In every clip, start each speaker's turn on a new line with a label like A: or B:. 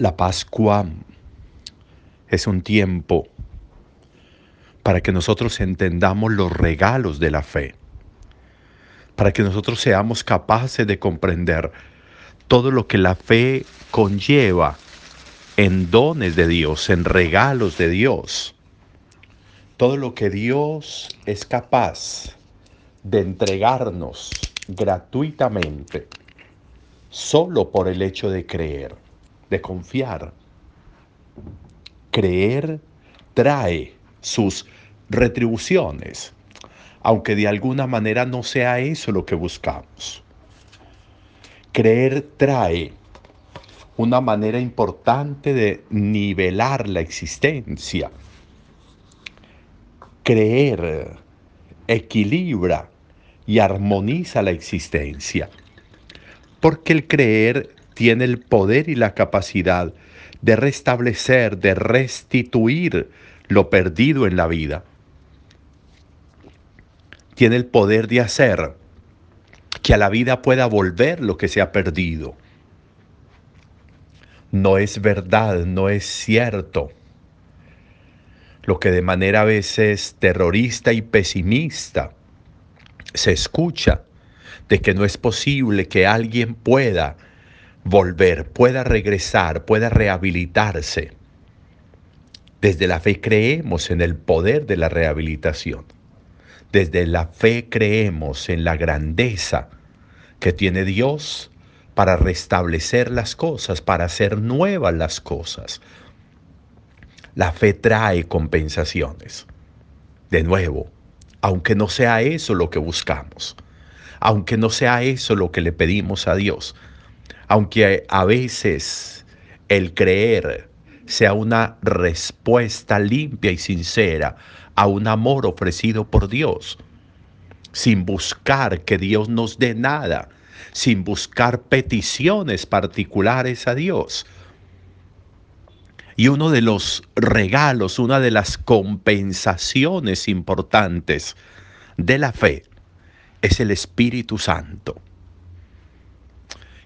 A: La Pascua es un tiempo para que nosotros entendamos los regalos de la fe, para que nosotros seamos capaces de comprender todo lo que la fe conlleva en dones de Dios, en regalos de Dios, todo lo que Dios es capaz de entregarnos gratuitamente, solo por el hecho de creer de confiar. Creer trae sus retribuciones, aunque de alguna manera no sea eso lo que buscamos. Creer trae una manera importante de nivelar la existencia. Creer equilibra y armoniza la existencia, porque el creer tiene el poder y la capacidad de restablecer, de restituir lo perdido en la vida. Tiene el poder de hacer que a la vida pueda volver lo que se ha perdido. No es verdad, no es cierto. Lo que de manera a veces terrorista y pesimista se escucha de que no es posible que alguien pueda volver, pueda regresar, pueda rehabilitarse. Desde la fe creemos en el poder de la rehabilitación. Desde la fe creemos en la grandeza que tiene Dios para restablecer las cosas, para hacer nuevas las cosas. La fe trae compensaciones. De nuevo, aunque no sea eso lo que buscamos, aunque no sea eso lo que le pedimos a Dios, aunque a veces el creer sea una respuesta limpia y sincera a un amor ofrecido por Dios, sin buscar que Dios nos dé nada, sin buscar peticiones particulares a Dios. Y uno de los regalos, una de las compensaciones importantes de la fe es el Espíritu Santo.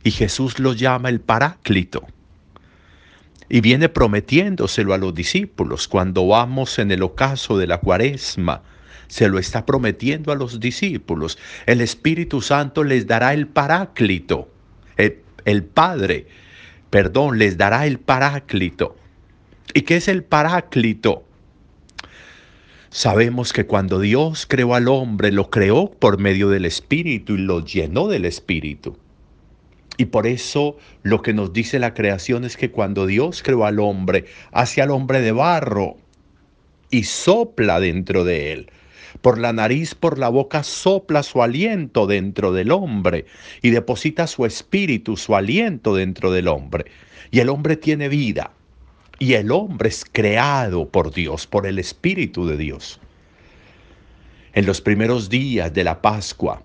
A: Y Jesús lo llama el Paráclito. Y viene prometiéndoselo a los discípulos. Cuando vamos en el ocaso de la cuaresma, se lo está prometiendo a los discípulos. El Espíritu Santo les dará el Paráclito. El, el Padre, perdón, les dará el Paráclito. ¿Y qué es el Paráclito? Sabemos que cuando Dios creó al hombre, lo creó por medio del Espíritu y lo llenó del Espíritu. Y por eso lo que nos dice la creación es que cuando Dios creó al hombre, hace al hombre de barro y sopla dentro de él. Por la nariz, por la boca, sopla su aliento dentro del hombre y deposita su espíritu, su aliento dentro del hombre. Y el hombre tiene vida. Y el hombre es creado por Dios, por el Espíritu de Dios. En los primeros días de la Pascua,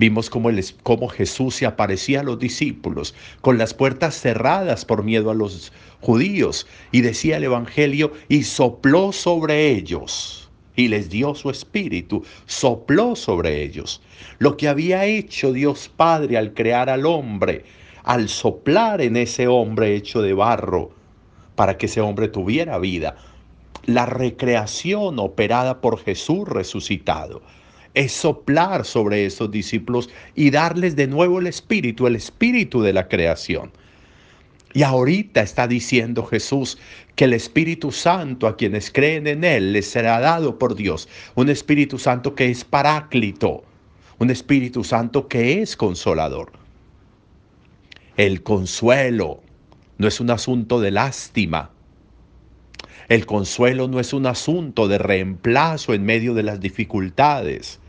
A: Vimos cómo, Jesús se aparecía a los discípulos con las puertas cerradas por miedo a los judíos y decía el Evangelio y sopló sobre ellos y les dio su espíritu, sopló sobre ellos. Lo que había hecho Dios Padre al crear al hombre, al soplar en ese hombre hecho de barro para que ese hombre tuviera vida. La recreación operada por Jesús resucitado es soplar sobre esos discípulos y darles de nuevo el espíritu, el espíritu de la creación. Y ahorita está diciendo Jesús que el Espíritu Santo a quienes creen en Él les será dado por Dios. Un Espíritu Santo que es paráclito. Un Espíritu Santo que es consolador. El consuelo no es un asunto de lástima. El consuelo no es un asunto de reemplazo en medio de las dificultades.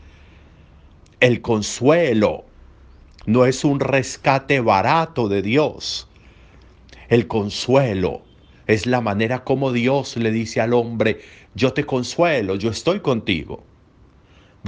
A: El consuelo no es un rescate barato de Dios. El consuelo es la manera como Dios le dice al hombre, yo te consuelo, yo estoy contigo.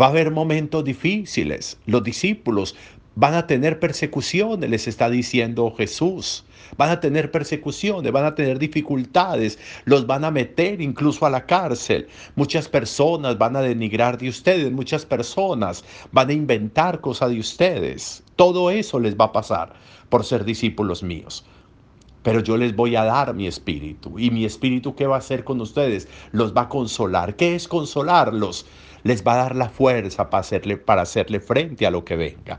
A: Va a haber momentos difíciles. Los discípulos van a tener persecuciones, les está diciendo Jesús. Van a tener persecuciones, van a tener dificultades, los van a meter incluso a la cárcel. Muchas personas van a denigrar de ustedes, muchas personas van a inventar cosas de ustedes. Todo eso les va a pasar por ser discípulos míos. pero yo les voy a dar mi espíritu. ¿Y mi espíritu qué va a hacer con ustedes? Los va a consolar. ¿Qué es consolarlos? Les va a dar la fuerza para hacerle, para hacerle frente a lo que venga.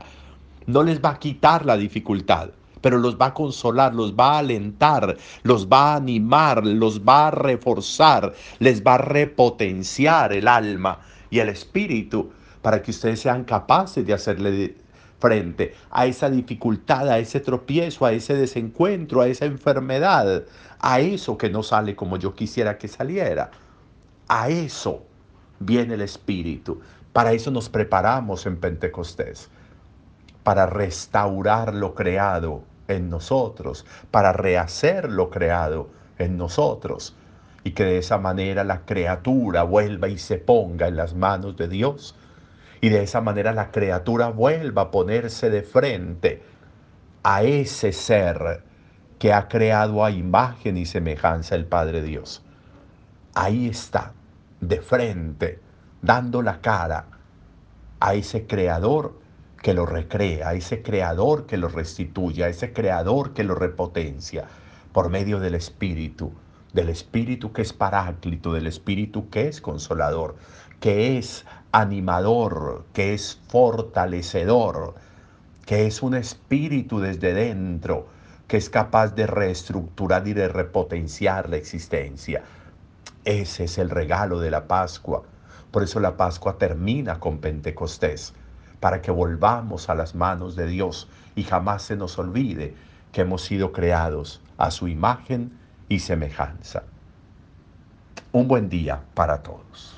A: No les va a quitar la dificultad, pero los va a consolar, los va a alentar, los va a animar, los va a reforzar, les va a repotenciar el alma y el espíritu para que ustedes sean capaces de hacerle frente a esa dificultad, a ese tropiezo, a ese desencuentro, a esa enfermedad, a eso que no sale como yo quisiera que saliera. A eso viene el Espíritu. Para eso nos preparamos en Pentecostés, para restaurar lo creado en nosotros, para rehacer lo creado en nosotros, y que de esa manera la criatura vuelva y se ponga en las manos de Dios y de esa manera la criatura vuelva a ponerse de frente a ese ser que ha creado a imagen y semejanza el Padre Dios. Ahí está, de frente, dando la cara a ese creador que lo recrea, ese creador que lo restituye, ese creador que lo repotencia por medio del Espíritu, del Espíritu que es paráclito, del Espíritu que es consolador, que es animador, que es fortalecedor, que es un espíritu desde dentro, que es capaz de reestructurar y de repotenciar la existencia. Ese es el regalo de la Pascua. Por eso la Pascua termina con Pentecostés, para que volvamos a las manos de Dios y jamás se nos olvide que hemos sido creados a su imagen y semejanza. Un buen día para todos.